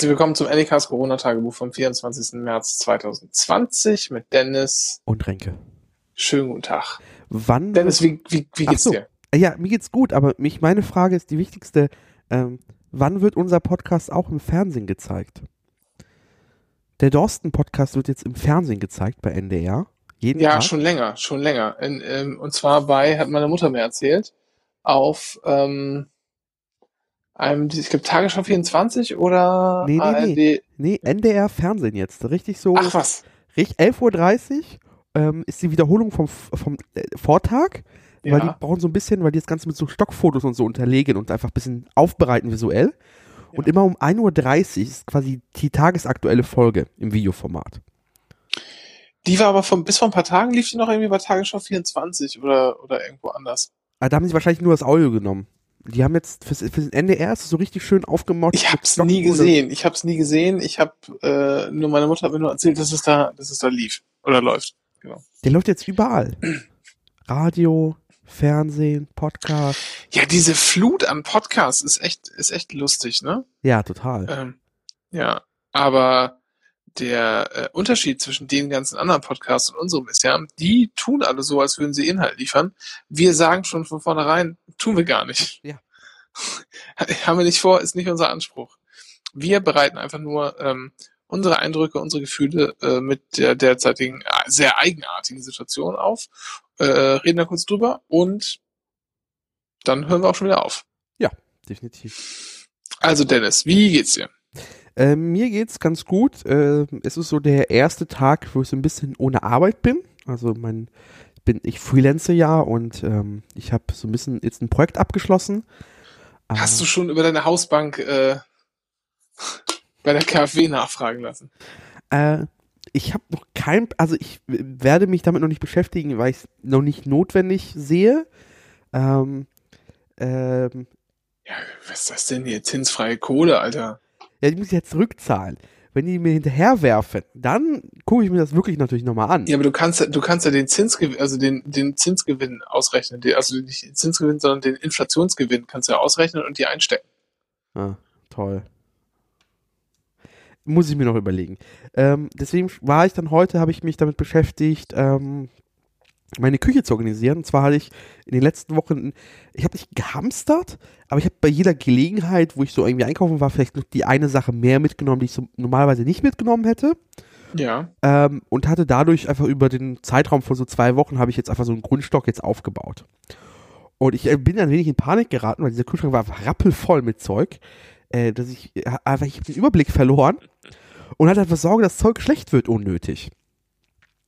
Herzlich willkommen zum Anycast Corona-Tagebuch vom 24. März 2020 mit Dennis. Und Renke. Schönen guten Tag. Wann? Dennis, wie, wie, wie geht's so. dir? Ja, mir geht's gut, aber mich, meine Frage ist die wichtigste. Ähm, wann wird unser Podcast auch im Fernsehen gezeigt? Der Dorsten-Podcast wird jetzt im Fernsehen gezeigt bei NDR. Jeden Ja, Tag. schon länger, schon länger. In, ähm, und zwar bei, hat meine Mutter mir erzählt, auf ähm, einem, ich glaube, Tagesschau 24 oder Nee, nee, ARD. nee. Nee, NDR Fernsehen jetzt. Richtig so. Ach was. Richtig, 11.30 Uhr ähm, ist die Wiederholung vom, vom äh, Vortag. Weil die Ja. brauchen so ein bisschen, weil die das Ganze mit so Stockfotos und so unterlegen und einfach ein bisschen aufbereiten visuell. Und Ja. immer um 1.30 Uhr ist quasi die tagesaktuelle Folge im Videoformat. Die war aber vom, bis vor ein paar Tagen lief die noch irgendwie bei Tagesschau 24 oder, oder irgendwo anders. Aber da haben sie wahrscheinlich nur das Audio genommen. Die haben jetzt fürs, fürs NDR ist so richtig schön aufgemotzt. Ich hab's nie gesehen. Ich hab's nie gesehen. Ich hab äh, nur meine Mutter hat mir nur erzählt, dass es da, dass es da lief oder läuft. Genau. Der läuft jetzt überall. Radio, Fernsehen, Podcast. Ja, diese Flut an Podcasts ist echt, ist echt lustig, ne? Ja, total. Ähm, ja, aber der äh, Unterschied zwischen den ganzen anderen Podcasts und unserem ist ja, die tun alle so, als würden sie Inhalt liefern. Wir sagen schon von vornherein, tun wir gar nicht. Ja. Haben wir nicht vor, ist nicht unser Anspruch. Wir bereiten einfach nur ähm, unsere Eindrücke, unsere Gefühle äh, mit der derzeitigen äh, sehr eigenartigen Situation auf, äh, reden da kurz drüber und dann hören wir auch schon wieder auf. Definitiv. Also Dennis, wie geht's dir? Äh, mir geht's ganz gut. Äh, es ist so der erste Tag, wo ich so ein bisschen ohne Arbeit bin. Also mein bin ich freelance ja und ähm, ich habe so ein bisschen jetzt ein Projekt abgeschlossen. Hast Äh, du schon über deine Hausbank äh, bei der KfW nachfragen lassen? Äh, ich habe noch kein, also ich werde mich damit noch nicht beschäftigen, weil ich es noch nicht notwendig sehe. Ähm, ähm, Ja, was ist das denn hier? Zinsfreie Kohle, Alter. Ja, die muss ich jetzt zurückzahlen. Wenn die mir hinterherwerfen, dann gucke ich mir das wirklich natürlich nochmal an. Ja, aber du kannst ja, du kannst ja den Zinsgewinn, also den, den Zinsgewinn ausrechnen. Also nicht den Zinsgewinn, sondern den Inflationsgewinn kannst du ja ausrechnen und dir einstecken. Ah, toll. Muss ich mir noch überlegen. Ähm, deswegen war ich dann heute, habe ich mich damit beschäftigt, ähm, meine Küche zu organisieren. Und zwar hatte ich in den letzten Wochen, ich habe nicht gehamstert, aber ich habe bei jeder Gelegenheit, wo ich so irgendwie einkaufen war, vielleicht noch die eine Sache mehr mitgenommen, die ich so normalerweise nicht mitgenommen hätte. Ja. Ähm, und hatte dadurch einfach über den Zeitraum von so zwei Wochen habe ich jetzt einfach so einen Grundstock jetzt aufgebaut. Und ich äh, bin ein wenig in Panik geraten, weil dieser Kühlschrank war einfach rappelvoll mit Zeug, äh, dass ich äh, einfach, ich habe den Überblick verloren und hatte dafür Sorge, dass Zeug schlecht wird unnötig.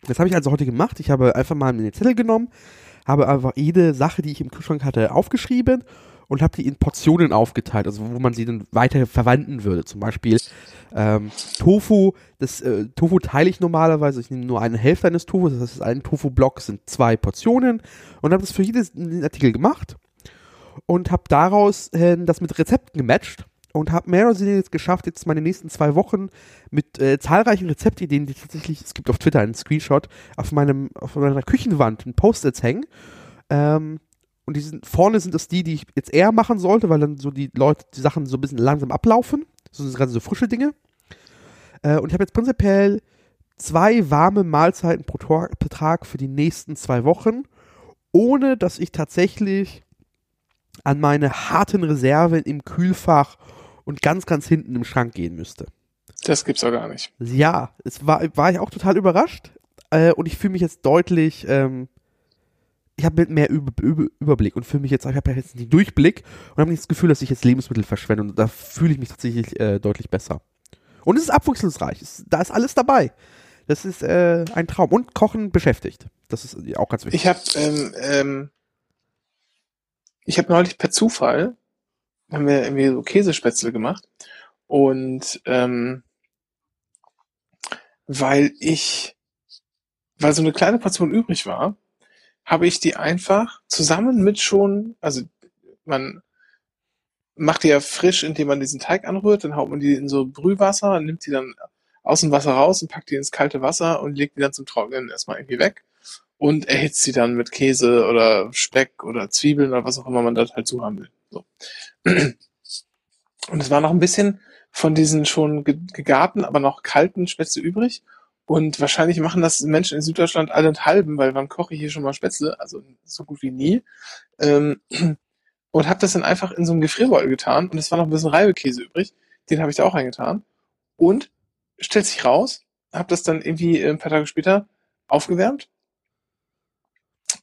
Das habe ich also heute gemacht. Ich habe einfach mal einen Zettel genommen, habe einfach jede Sache, die ich im Kühlschrank hatte, aufgeschrieben und habe die in Portionen aufgeteilt, also wo man sie dann weiter verwenden würde. Zum Beispiel ähm, Tofu, das äh, Tofu teile ich normalerweise, ich nehme nur eine Hälfte eines Tofus, das heißt, ein Tofu-Block sind zwei Portionen und habe das für jedes Artikel gemacht und habe daraus äh, das mit Rezepten gematcht und habe mehr oder weniger jetzt geschafft, jetzt meine nächsten zwei Wochen mit äh, zahlreichen Rezeptideen, die tatsächlich, es gibt auf Twitter einen Screenshot, auf meinem, auf meiner Küchenwand ein Post-its hängen. Ähm, und die sind, vorne sind das die, die ich jetzt eher machen sollte, weil dann so die Leute, die Sachen so ein bisschen langsam ablaufen. So sind gerade so frische Dinge. Äh, und ich habe jetzt prinzipiell zwei warme Mahlzeiten pro Tag für die nächsten zwei Wochen, ohne dass ich tatsächlich an meine harten Reserven im Kühlfach und ganz, ganz hinten im Schrank gehen müsste. Das gibt's auch gar nicht. Ja, es war, war ich auch total überrascht äh, und ich fühle mich jetzt deutlich, ähm, ich habe mehr Über, Über, Überblick und fühle mich jetzt, ich habe ja jetzt den Durchblick und habe nicht das Gefühl, dass ich jetzt Lebensmittel verschwende und da fühle ich mich tatsächlich äh, deutlich besser. Und es ist abwechslungsreich, es, da ist alles dabei. Das ist äh, ein Traum und Kochen beschäftigt. Das ist auch ganz wichtig. Ich habe ähm, ähm, ich habe neulich per Zufall haben wir irgendwie so Käsespätzle gemacht und ähm, weil ich weil so eine kleine Portion übrig war, habe ich die einfach zusammen mit schon, also man macht die ja frisch, indem man diesen Teig anrührt, dann haut man die in so Brühwasser, nimmt die dann aus dem Wasser raus und packt die ins kalte Wasser und legt die dann zum Trocknen erstmal irgendwie weg und erhitzt sie dann mit Käse oder Speck oder Zwiebeln oder was auch immer man da halt zu haben will. So. Und es war noch ein bisschen, von diesen schon gegarten, aber noch kalten Spätzle übrig. Und wahrscheinlich machen das Menschen in Süddeutschland allenthalben, weil wann koche ich hier schon mal Spätzle? Also so gut wie nie. Ähm, und habe das dann einfach in so einen Gefrierbeutel getan und es war noch ein bisschen Reibekäse übrig. Den habe ich da auch reingetan. Und stellt sich raus, habe das dann irgendwie äh, ein paar Tage später aufgewärmt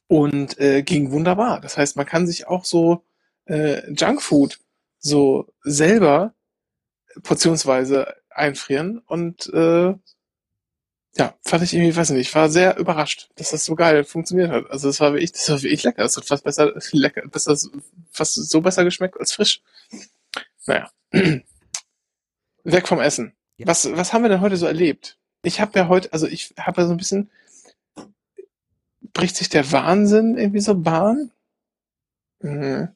und äh, ging wunderbar. Das heißt, man kann sich auch so äh, Junkfood so selber portionsweise einfrieren und äh, ja, fand ich irgendwie, weiß nicht, ich war sehr überrascht, dass das so geil funktioniert hat. Also das war wirklich, das war wirklich lecker. Das hat fast besser, lecker, besser, fast so besser geschmeckt als frisch. Naja. Weg vom Essen. Ja. Was, was haben wir denn heute so erlebt? Ich habe ja heute, also ich habe ja so ein bisschen, bricht sich der Wahnsinn irgendwie so Bahn. Mhm.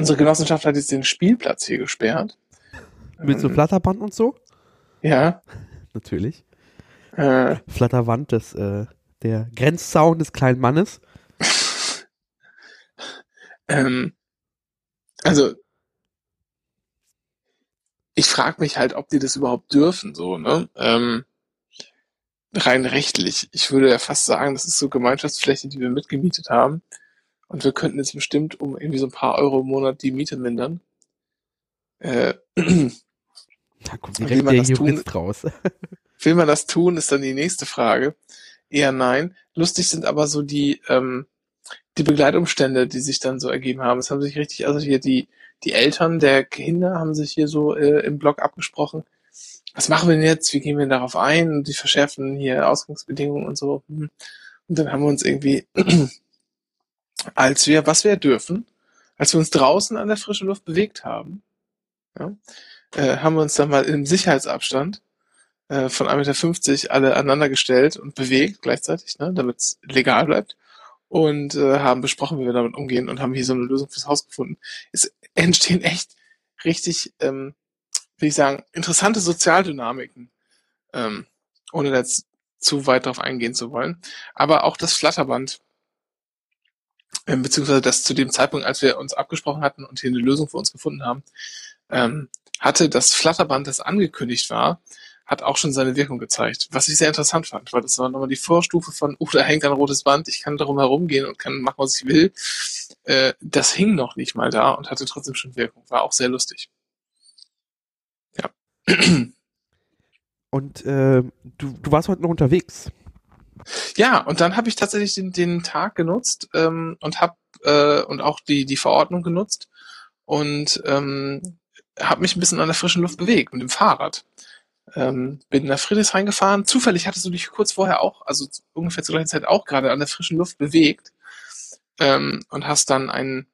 Unsere Genossenschaft hat jetzt den Spielplatz hier gesperrt. Mit so ähm, Flatterband und so? Ja. Natürlich. Äh, Flatterwand des, äh, der Grenzzaun des kleinen Mannes. ähm, also, ich frage mich halt, ob die das überhaupt dürfen, so, ne? Ähm, rein rechtlich. Ich würde ja fast sagen, das ist so Gemeinschaftsfläche, die wir mitgemietet haben. Und wir könnten jetzt bestimmt um irgendwie so ein paar Euro im Monat die Miete mindern. Äh, da kommt direkt der Jurist tun, raus. will man das tun, ist dann die nächste Frage. Eher nein. Lustig sind aber so die, ähm, die Begleitumstände, die sich dann so ergeben haben. Es haben sich richtig, also hier die, die Eltern der Kinder haben sich hier so äh, im Blog abgesprochen. Was machen wir denn jetzt? Wie gehen wir darauf ein? Die verschärfen hier Ausgangsbedingungen und so. Hm. Und dann haben wir uns irgendwie, als wir, was wir dürfen, als wir uns draußen an der frischen Luft bewegt haben, ja, äh, haben wir uns dann mal im Sicherheitsabstand äh, von 1,50 Meter alle aneinander gestellt und bewegt gleichzeitig, ne, damit es legal bleibt. Und äh, haben besprochen, wie wir damit umgehen und haben hier so eine Lösung fürs Haus gefunden. Es entstehen echt richtig, ähm, will ich sagen, interessante Sozialdynamiken, ähm, ohne jetzt zu weit darauf eingehen zu wollen. Aber auch das Flatterband, ähm, beziehungsweise das zu dem Zeitpunkt, als wir uns abgesprochen hatten und hier eine Lösung für uns gefunden haben, ähm, hatte das Flatterband, das angekündigt war, hat auch schon seine Wirkung gezeigt. Was ich sehr interessant fand, weil das war nochmal die Vorstufe von, oh, da hängt ein rotes Band, ich kann darum herumgehen und kann machen, was ich will. Äh, das hing noch nicht mal da und hatte trotzdem schon Wirkung. War auch sehr lustig. Ja. Und äh, du, du warst heute noch unterwegs. Ja, und dann habe ich tatsächlich den, den Tag genutzt ähm, und habe äh, und auch die die Verordnung genutzt und ähm, habe mich ein bisschen an der frischen Luft bewegt mit dem Fahrrad. Ähm, bin nach Friedrichshain gefahren. Zufällig hattest du dich kurz vorher auch, also ungefähr zur gleichen Zeit auch gerade an der frischen Luft bewegt ähm, und hast dann einen,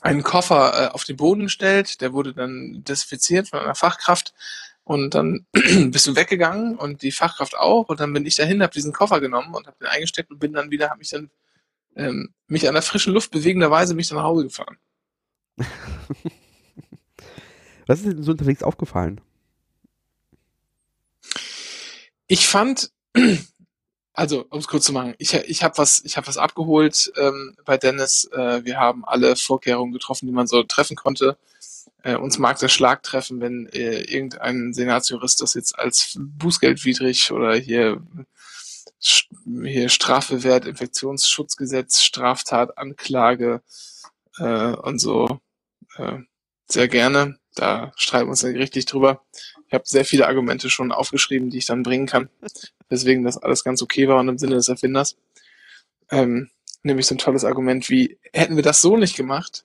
einen Koffer äh, auf den Boden gestellt. Der wurde dann desinfiziert von einer Fachkraft und dann bist du weggegangen und die Fachkraft auch und dann bin ich dahin, habe diesen Koffer genommen und habe den eingesteckt und bin dann wieder, habe mich dann ähm, mich an der frischen Luft bewegenderweise mich dann nach Hause gefahren. Was ist denn so unterwegs aufgefallen? Ich fand, also um es kurz zu machen, ich, ich habe was, ich habe was abgeholt ähm, bei Dennis. Äh, wir haben alle Vorkehrungen getroffen, die man so treffen konnte. Äh, uns mag der Schlag treffen, wenn äh, irgendein Senatsjurist das jetzt als bußgeldwidrig oder hier hier Strafe wert, Infektionsschutzgesetz, Straftat, Anklage äh, und so äh, sehr gerne. Da streiten wir uns dann richtig drüber. Ich habe sehr viele Argumente schon aufgeschrieben, die ich dann bringen kann, weswegen das alles ganz okay war und im Sinne des Erfinders. Ähm, nämlich so ein tolles Argument wie, hätten wir das so nicht gemacht,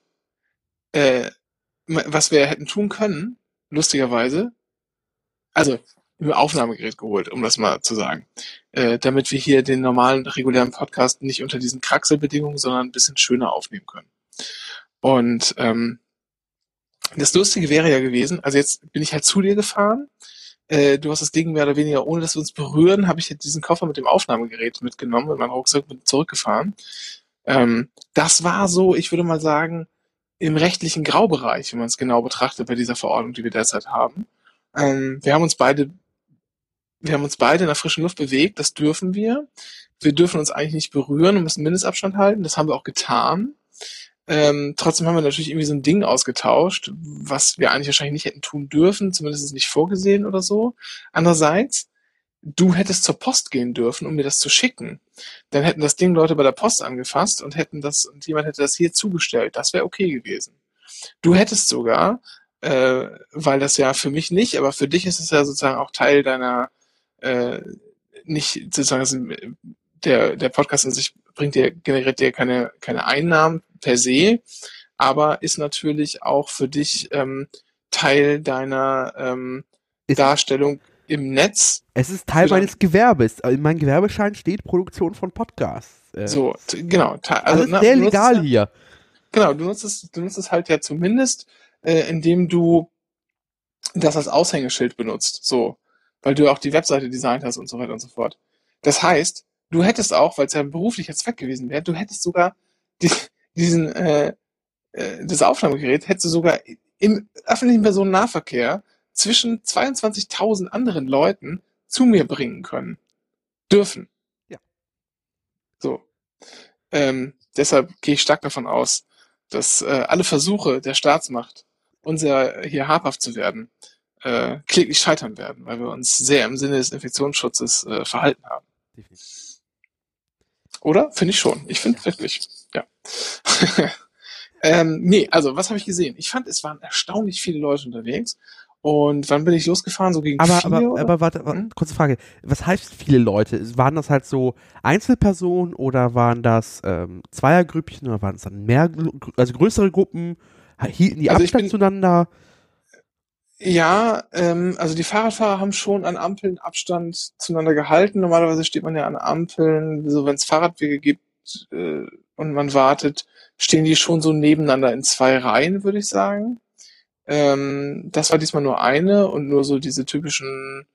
äh, was wir hätten tun können, lustigerweise, also im Aufnahmegerät geholt, um das mal zu sagen, äh, damit wir hier den normalen, regulären Podcast nicht unter diesen Kraxelbedingungen, sondern ein bisschen schöner aufnehmen können. Und ähm, das Lustige wäre ja gewesen, also jetzt bin ich halt zu dir gefahren. Äh, du hast das Ding mehr oder weniger, ohne dass wir uns berühren, habe ich halt diesen Koffer mit dem Aufnahmegerät mitgenommen und meinen Rucksack mit zurückgefahren. Ähm, das war so, ich würde mal sagen, im rechtlichen Graubereich, wenn man es genau betrachtet bei dieser Verordnung, die wir derzeit haben. Ähm, wir haben uns beide, wir haben uns beide in der frischen Luft bewegt, das dürfen wir. Wir dürfen uns eigentlich nicht berühren und müssen Mindestabstand halten, das haben wir auch getan. Ähm, trotzdem haben wir natürlich irgendwie so ein Ding ausgetauscht, was wir eigentlich wahrscheinlich nicht hätten tun dürfen, zumindest ist nicht vorgesehen oder so. Andererseits, du hättest zur Post gehen dürfen, um mir das zu schicken. Dann hätten das Ding Leute bei der Post angefasst und hätten das, und jemand hätte das hier zugestellt. Das wäre okay gewesen. Du hättest sogar, äh, weil das ja für mich nicht, aber für dich ist es ja sozusagen auch Teil deiner, äh, nicht sozusagen, der, der Podcast an sich bringt dir, generiert dir keine, keine Einnahmen per se, aber ist natürlich auch für dich ähm, Teil deiner ähm, Darstellung im Netz. Es ist Teil meines Gewerbes. In meinem Gewerbeschein steht Produktion von Podcasts. Äh, so, genau. Also, Alles na, sehr legal hier. Genau, du nutzt es, du nutzt es halt ja zumindest, äh, indem du das als Aushängeschild benutzt. So. Weil du auch die Webseite designt hast und so weiter und so fort. Das heißt, du hättest auch, weil es ja ein beruflicher Zweck gewesen wäre, du hättest sogar die, diesen, äh, äh, das Aufnahmegerät hättest du sogar im öffentlichen Personennahverkehr zwischen 22.000 anderen Leuten zu mir bringen können. Dürfen. Ja. So. Ähm, deshalb gehe ich stark davon aus, dass äh, alle Versuche der Staatsmacht, unser hier habhaft zu werden, äh, kläglich scheitern werden, weil wir uns sehr im Sinne des Infektionsschutzes äh, verhalten haben. Definitiv. Oder? Finde ich schon. Ich finde wirklich. Ja. ähm, nee, also was habe ich gesehen? Ich fand, es waren erstaunlich viele Leute unterwegs. Und wann bin ich losgefahren? So gegen aber, vier, aber, aber warte, hm? kurze Frage. Was heißt viele Leute? Waren das halt so Einzelpersonen oder waren das ähm, Zweiergrüppchen oder waren es dann mehr, also größere Gruppen? Hielten die also Abstand zueinander? Ja, ähm, also die Fahrradfahrer haben schon an Ampeln Abstand zueinander gehalten. Normalerweise steht man ja an Ampeln, so wenn es Fahrradwege gibt äh, und man wartet, stehen die schon so nebeneinander in zwei Reihen, würde ich sagen. Ähm, das war diesmal nur eine und nur so diese typischen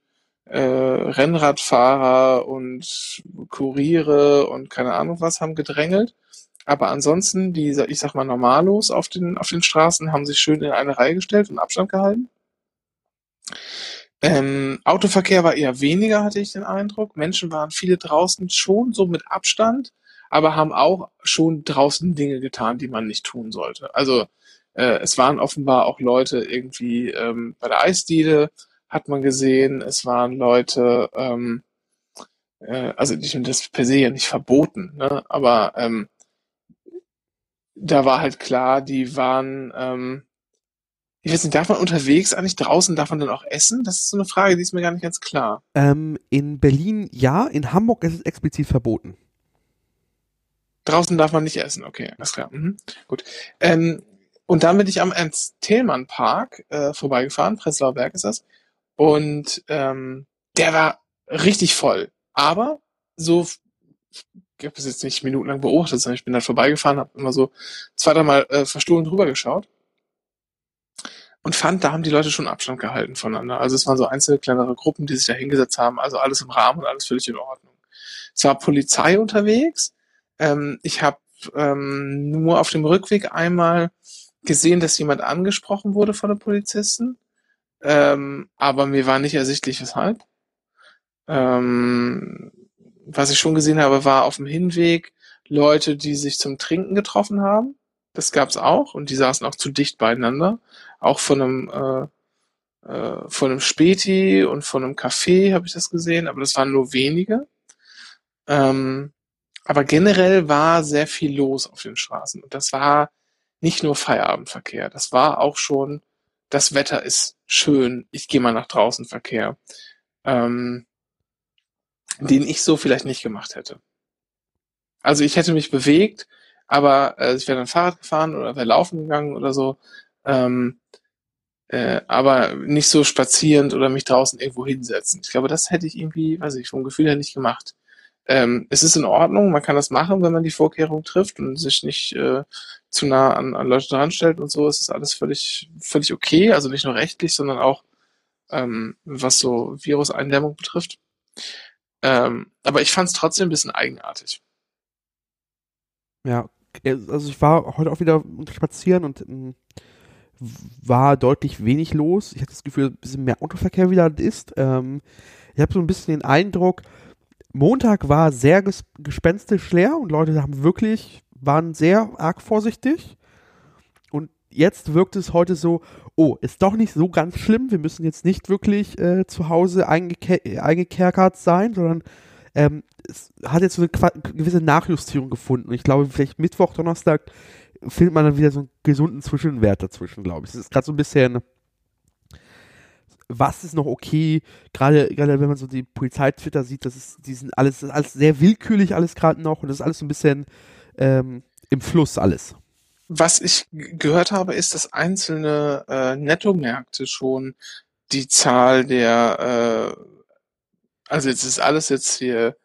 äh, Rennradfahrer und Kuriere und keine Ahnung was haben gedrängelt. Aber ansonsten, die, ich sag mal, Normalos auf den, auf den Straßen haben sich schön in eine Reihe gestellt und Abstand gehalten. Ähm, Autoverkehr war eher weniger, hatte ich den Eindruck. Menschen waren viele draußen schon so mit Abstand, aber haben auch schon draußen Dinge getan, die man nicht tun sollte. Also äh, es waren offenbar auch Leute irgendwie ähm, bei der Eisdiele, hat man gesehen. Es waren Leute, ähm, äh, also ich finde das per se ja nicht verboten, ne? aber ähm, da war halt klar, die waren ähm, ich weiß nicht, darf man unterwegs eigentlich draußen, darf man dann auch essen? Das ist so eine Frage, die ist mir gar nicht ganz klar. Ähm, in Berlin ja, in Hamburg ist es explizit verboten. Draußen darf man nicht essen, okay, alles klar. Mhm. Gut. Ähm, und dann bin ich am Ernst-Thälmann-Park äh, vorbeigefahren, Prenzlauer Berg ist das. Und ähm, der war richtig voll. Aber so, ich habe es jetzt nicht minutenlang beobachtet, sondern ich bin da vorbeigefahren, habe immer so zwei, dreimal äh, verstohlen drüber geschaut und fand, da haben die Leute schon Abstand gehalten voneinander. Also es waren so einzelne kleinere Gruppen, die sich da hingesetzt haben, also alles im Rahmen und alles völlig in Ordnung. Es war Polizei unterwegs. Ähm, ich habe ähm, nur auf dem Rückweg einmal gesehen, dass jemand angesprochen wurde von den Polizisten, ähm, aber mir war nicht ersichtlich, weshalb. Ähm, was ich schon gesehen habe, war auf dem Hinweg Leute, die sich zum Trinken getroffen haben. Das gab's auch und die saßen auch zu dicht beieinander auch von einem äh, äh, von einem Späti und von einem Café habe ich das gesehen, aber das waren nur wenige. Ähm, aber generell war sehr viel los auf den Straßen und das war nicht nur Feierabendverkehr, das war auch schon, das Wetter ist schön, ich gehe mal nach draußen Verkehr, ähm, den ich so vielleicht nicht gemacht hätte. Also ich hätte mich bewegt, aber äh, ich wäre dann Fahrrad gefahren oder wäre laufen gegangen oder so. Ähm, äh, aber nicht so spazierend oder mich draußen irgendwo hinsetzen. Ich glaube, das hätte ich irgendwie, weiß ich, vom Gefühl her nicht gemacht. Ähm, es ist in Ordnung, man kann das machen, wenn man die Vorkehrung trifft und sich nicht äh, zu nah an, an Leute dran stellt und so. Es ist alles völlig, völlig okay, also nicht nur rechtlich, sondern auch ähm, was so Viruseindämmung betrifft. Ähm, aber ich fand es trotzdem ein bisschen eigenartig. Ja, also ich war heute auch wieder spazieren und ähm, war deutlich wenig los. Ich hatte das Gefühl, ein bisschen mehr Autoverkehr wieder ist. Ähm, ich habe so ein bisschen den Eindruck, Montag war sehr ges gespenstisch leer und Leute haben wirklich, waren sehr arg vorsichtig. jetzt wirkt es heute so, oh, ist doch nicht so ganz schlimm, wir müssen jetzt nicht wirklich äh, zu Hause eingeke eingekerkert sein, sondern ähm, es hat jetzt so eine gewisse Nachjustierung gefunden. Und ich glaube, vielleicht Mittwoch, Donnerstag findet man dann wieder so einen gesunden Zwischenwert dazwischen, glaube ich. Es ist gerade so ein bisschen, was ist noch okay, gerade gerade wenn man so die Polizei-Twitter sieht, das ist, die sind alles, das ist alles sehr willkürlich alles gerade noch und das ist alles so ein bisschen ähm, im Fluss alles. Was ich gehört habe, ist, dass einzelne äh, Nettomärkte schon die Zahl der, äh, also jetzt ist alles jetzt hier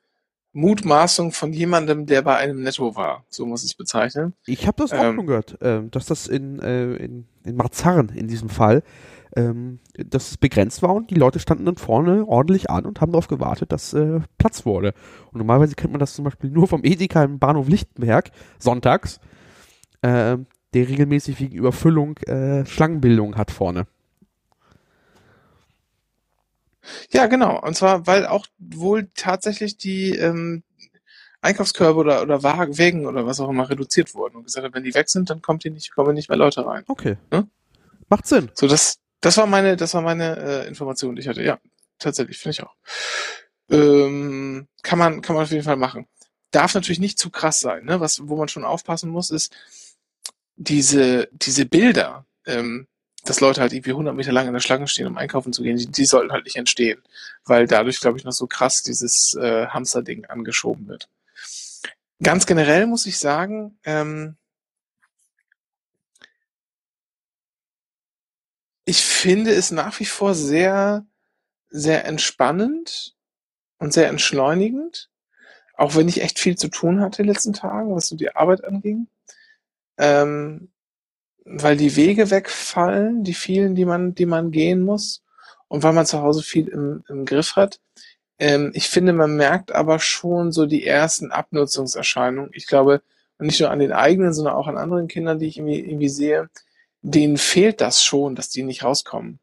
Mutmaßung von jemandem, der bei einem Netto war. So muss ich es bezeichnen. Ich habe das auch ähm, schon gehört, äh, dass das in, äh, in, in Marzahn in diesem Fall, ähm, dass es begrenzt war und die Leute standen dann vorne ordentlich an und haben darauf gewartet, dass äh, Platz wurde. Und normalerweise kennt man das zum Beispiel nur vom Edeka im Bahnhof Lichtenberg, sonntags, äh, der regelmäßig wegen Überfüllung äh, Schlangenbildung hat vorne. Ja, genau. Und zwar, weil auch wohl tatsächlich die ähm, Einkaufskörbe oder, oder Wagen oder was auch immer reduziert wurden und gesagt hat, wenn die weg sind, dann kommt hier nicht, kommen nicht mehr Leute rein. Okay. Ne? Macht Sinn. So, das, das war meine, das war meine äh, Information, die ich hatte. Ja, tatsächlich, finde ich auch. Ähm, kann man, kann man auf jeden Fall machen. Darf natürlich nicht zu krass sein, ne? Was, wo man schon aufpassen muss, ist diese, diese Bilder, ähm, dass Leute halt irgendwie 100 Meter lang in der Schlange stehen, um einkaufen zu gehen, die, die sollten halt nicht entstehen, weil dadurch, glaube ich, noch so krass dieses äh, Hamster-Ding angeschoben wird. Ganz generell muss ich sagen, ähm, ich finde es nach wie vor sehr, sehr entspannend und sehr entschleunigend, auch wenn ich echt viel zu tun hatte in den letzten Tagen, was so die Arbeit anging. Ähm, weil die Wege wegfallen, die vielen, die man, die man gehen muss und weil man zu Hause viel im, im Griff hat. Ähm, ich finde, man merkt aber schon so die ersten Abnutzungserscheinungen. Ich glaube, nicht nur an den eigenen, sondern auch an anderen Kindern, die ich irgendwie, irgendwie sehe, denen fehlt das schon, dass die nicht rauskommen.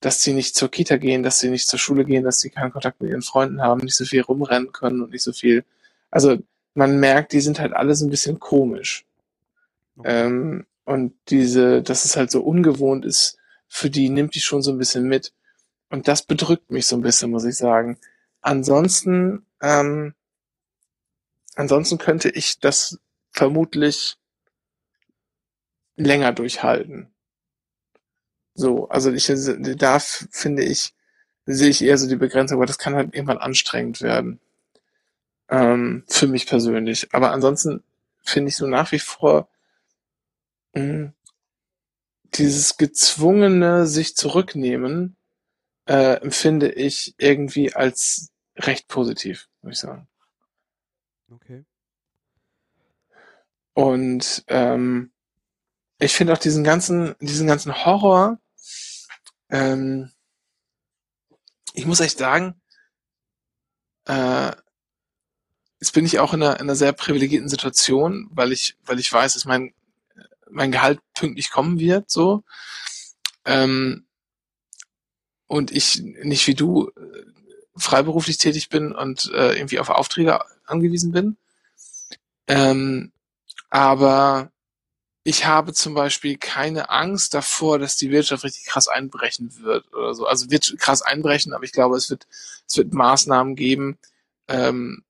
Dass sie nicht zur Kita gehen, dass sie nicht zur Schule gehen, dass sie keinen Kontakt mit ihren Freunden haben, nicht so viel rumrennen können und nicht so viel. Also man merkt, die sind halt alles ein bisschen komisch. Okay. Ähm, und diese, dass es halt so ungewohnt ist, für die nimmt die schon so ein bisschen mit. Und das bedrückt mich so ein bisschen, muss ich sagen. Ansonsten, ähm, ansonsten könnte ich das vermutlich länger durchhalten. So, also ich, da finde ich, sehe ich eher so die Begrenzung, aber das kann halt irgendwann anstrengend werden. Ähm, für mich persönlich. Aber ansonsten finde ich so nach wie vor Mhm. Dieses gezwungene sich zurücknehmen, äh, empfinde ich irgendwie als recht positiv, würde ich sagen. Okay. Und ähm, ich finde auch diesen ganzen, diesen ganzen Horror, ähm, ich muss echt sagen, äh, jetzt bin ich auch in einer, in einer sehr privilegierten Situation, weil ich, weil ich weiß, dass mein mein Gehalt pünktlich kommen wird, so. Ähm, und ich nicht wie du äh, freiberuflich tätig bin und äh, irgendwie auf Aufträge angewiesen bin. Ähm, aber ich habe zum Beispiel keine Angst davor, dass die Wirtschaft richtig krass einbrechen wird oder so. Also wird krass einbrechen, aber ich glaube, es wird, es wird Maßnahmen geben, ähm,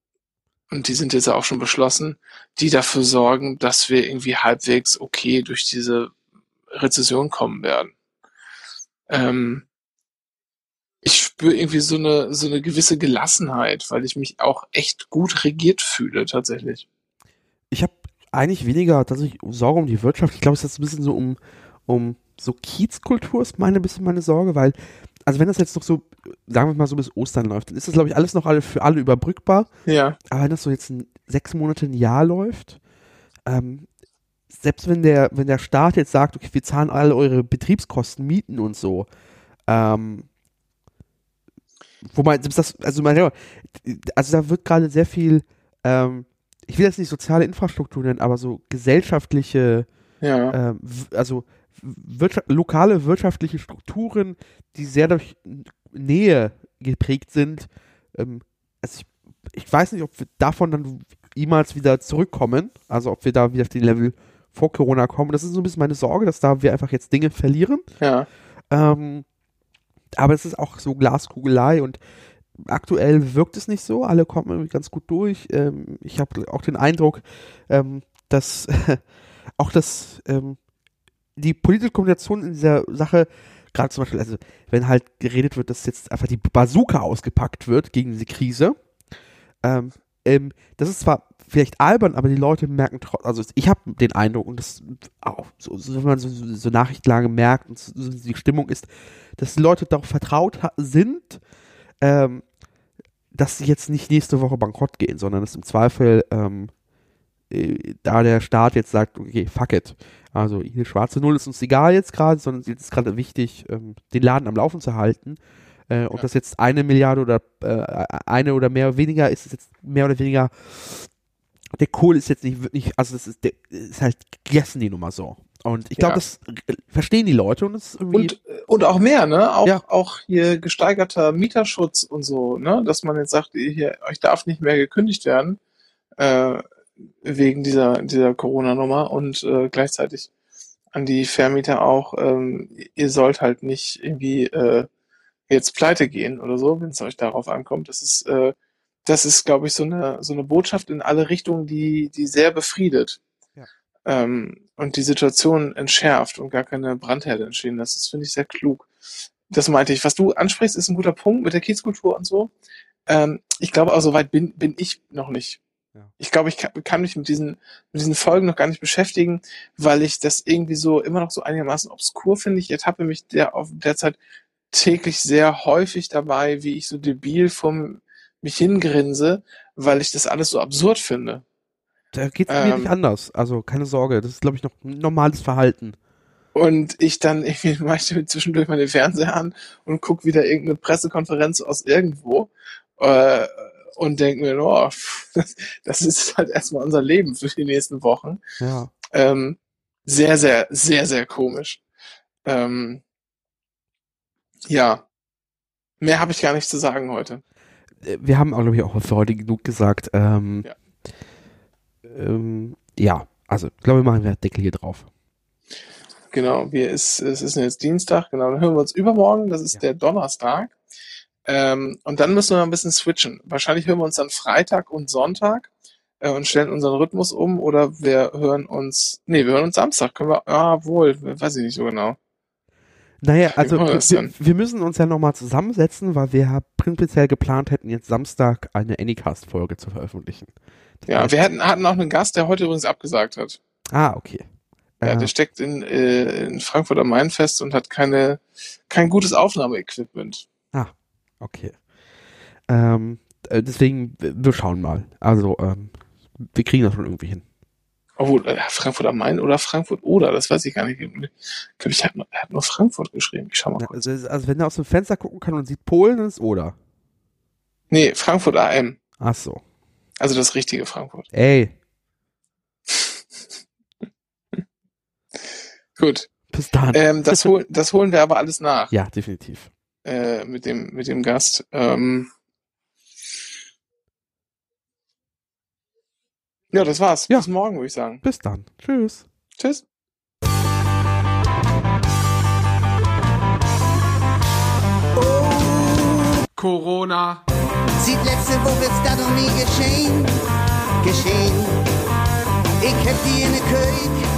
und die sind jetzt auch schon beschlossen, die dafür sorgen, dass wir irgendwie halbwegs okay durch diese Rezession kommen werden. Ähm, ich spüre irgendwie so eine, so eine gewisse Gelassenheit, weil ich mich auch echt gut regiert fühle, tatsächlich. Ich habe eigentlich weniger tatsächlich Sorge um die Wirtschaft. Ich glaube, es ist ein bisschen so um, um so Kiezkultur ist meine bisschen meine Sorge, weil also wenn das jetzt noch so, sagen wir mal so bis Ostern läuft, dann ist das, glaube ich, alles noch alle für alle überbrückbar. Ja. Aber wenn das so jetzt ein, sechs Monate, ein Jahr läuft, ähm, selbst wenn der, wenn der Staat jetzt sagt, okay, wir zahlen alle eure Betriebskosten, Mieten und so, ähm, wo man, das, also man, also da wird gerade sehr viel, ähm, ich will jetzt nicht soziale Infrastruktur nennen, aber so gesellschaftliche, ja. ähm, also wirtschaft, lokale wirtschaftliche Strukturen, die sehr durch Nähe geprägt sind. Ähm, also ich, ich weiß nicht, ob wir davon dann jemals wieder zurückkommen, also ob wir da wieder auf den Level vor Corona kommen. Das ist so ein bisschen meine Sorge, dass da wir einfach jetzt Dinge verlieren. Ja. Ähm, aber es ist auch so Glaskugelei und aktuell wirkt es nicht so. Alle kommen irgendwie ganz gut durch. Ähm, ich habe auch den Eindruck, ähm, dass auch das ähm, die politische Kommunikation in dieser Sache, gerade zum Beispiel, also wenn halt geredet wird, dass jetzt einfach die Bazooka ausgepackt wird gegen diese Krise, ähm, ähm, das ist zwar vielleicht albern, aber die Leute merken trotzdem, also ich habe den Eindruck und das auch, so, so, wenn man so, so Nachrichtenlage merkt und so, die Stimmung ist, dass die Leute darauf vertraut sind, ähm, dass sie jetzt nicht nächste Woche bankrott gehen, sondern dass im Zweifel ähm, äh, da der Staat jetzt sagt, okay, fuck it. Also hier schwarze Null ist uns egal jetzt gerade, sondern es ist gerade wichtig, ähm, den Laden am Laufen zu halten. Äh, und ja. das jetzt eine Milliarde oder äh, eine oder mehr oder weniger ist es jetzt mehr oder weniger der Kohl ist jetzt nicht wirklich, also das ist, der, ist halt gegessen die Nummer so. Und ich glaube, ja. das verstehen die Leute und es irgendwie. Und, und auch mehr, ne? Auch, ja. auch hier gesteigerter Mieterschutz und so, ne? Dass man jetzt sagt, hier, euch darf nicht mehr gekündigt werden. Äh, wegen dieser, dieser Corona-Nummer und äh, gleichzeitig an die Vermieter auch, ähm, ihr sollt halt nicht irgendwie äh, jetzt pleite gehen oder so, wenn es euch darauf ankommt. Das ist, äh, das ist, glaube ich, so eine, so eine Botschaft in alle Richtungen, die, die sehr befriedet. Ja. Ähm, und die Situation entschärft und gar keine Brandherde entstehen lässt. Das finde ich sehr klug. Das meinte ich. Was du ansprichst, ist ein guter Punkt mit der Kiezkultur und so. Ähm, ich glaube, auch so weit bin, bin ich noch nicht. Ja. Ich glaube, ich kann, kann, mich mit diesen, mit diesen Folgen noch gar nicht beschäftigen, weil ich das irgendwie so immer noch so einigermaßen obskur finde. Ich ertappe mich der auf derzeit täglich sehr häufig dabei, wie ich so debil vom mich hingrinse, weil ich das alles so absurd finde. Da geht es ähm, mir nicht anders. Also keine Sorge, das ist, glaube ich, noch ein normales Verhalten. Und ich dann irgendwie mache ich zwischendurch mal den Fernseher an und gucke wieder irgendeine Pressekonferenz aus irgendwo. Äh, und denke mir, oh, das, das ist halt erstmal unser Leben für die nächsten Wochen. Ja. Ähm, sehr, sehr, sehr, sehr komisch. Ähm, ja. Mehr habe ich gar nicht zu sagen heute. Äh, wir haben glaube ich, auch für heute genug gesagt. Ähm, ja. Ähm, ja, also ich glaube, wir machen einen Deckel hier drauf. Genau, wir ist, es ist jetzt Dienstag, genau, dann hören wir uns übermorgen, das ist ja. der Donnerstag. Ähm, und dann müssen wir ein bisschen switchen. Wahrscheinlich hören wir uns dann Freitag und Sonntag äh, und stellen unseren Rhythmus um oder wir hören uns, nee, wir hören uns Samstag, können wir, ah, wohl, weiß ich nicht so genau. Naja, also wir, wir, müssen uns ja nochmal zusammensetzen, weil wir prinzipiell geplant hätten, jetzt Samstag eine Anycast-Folge zu veröffentlichen. Das ja, wir hatten, hatten auch einen Gast, der heute übrigens abgesagt hat. Ah, okay. Ja, äh, der steckt in, äh, in Frankfurt am Main fest und hat keine, kein gutes Aufnahmeequipment. Ah, Okay. Ähm, äh, deswegen, wir schauen mal. Also, ähm, wir kriegen das schon irgendwie hin. Obwohl, äh, Frankfurt am Main oder Frankfurt oder, das weiß ich gar nicht. Ich glaube, ich hat, er hat nur Frankfurt geschrieben. Ich schau mal. Ja, also, also, wenn er aus dem Fenster gucken kann und sieht Polen, ist oder. Nee, Frankfurt AM. Ach so. Also das richtige Frankfurt. Ey. Gut. Bis dann. Ähm, das, hol, das holen wir aber alles nach. Ja, definitiv äh, mit dem mit dem Gast. Ähm, ja, das war's. Ja. Bis morgen, würde ich sagen. Bis dann. Tschüss. Tschüss. Corona. Sieht letzte Woche ist da noch nie geschehen. Geschehen. Ich hab die in der König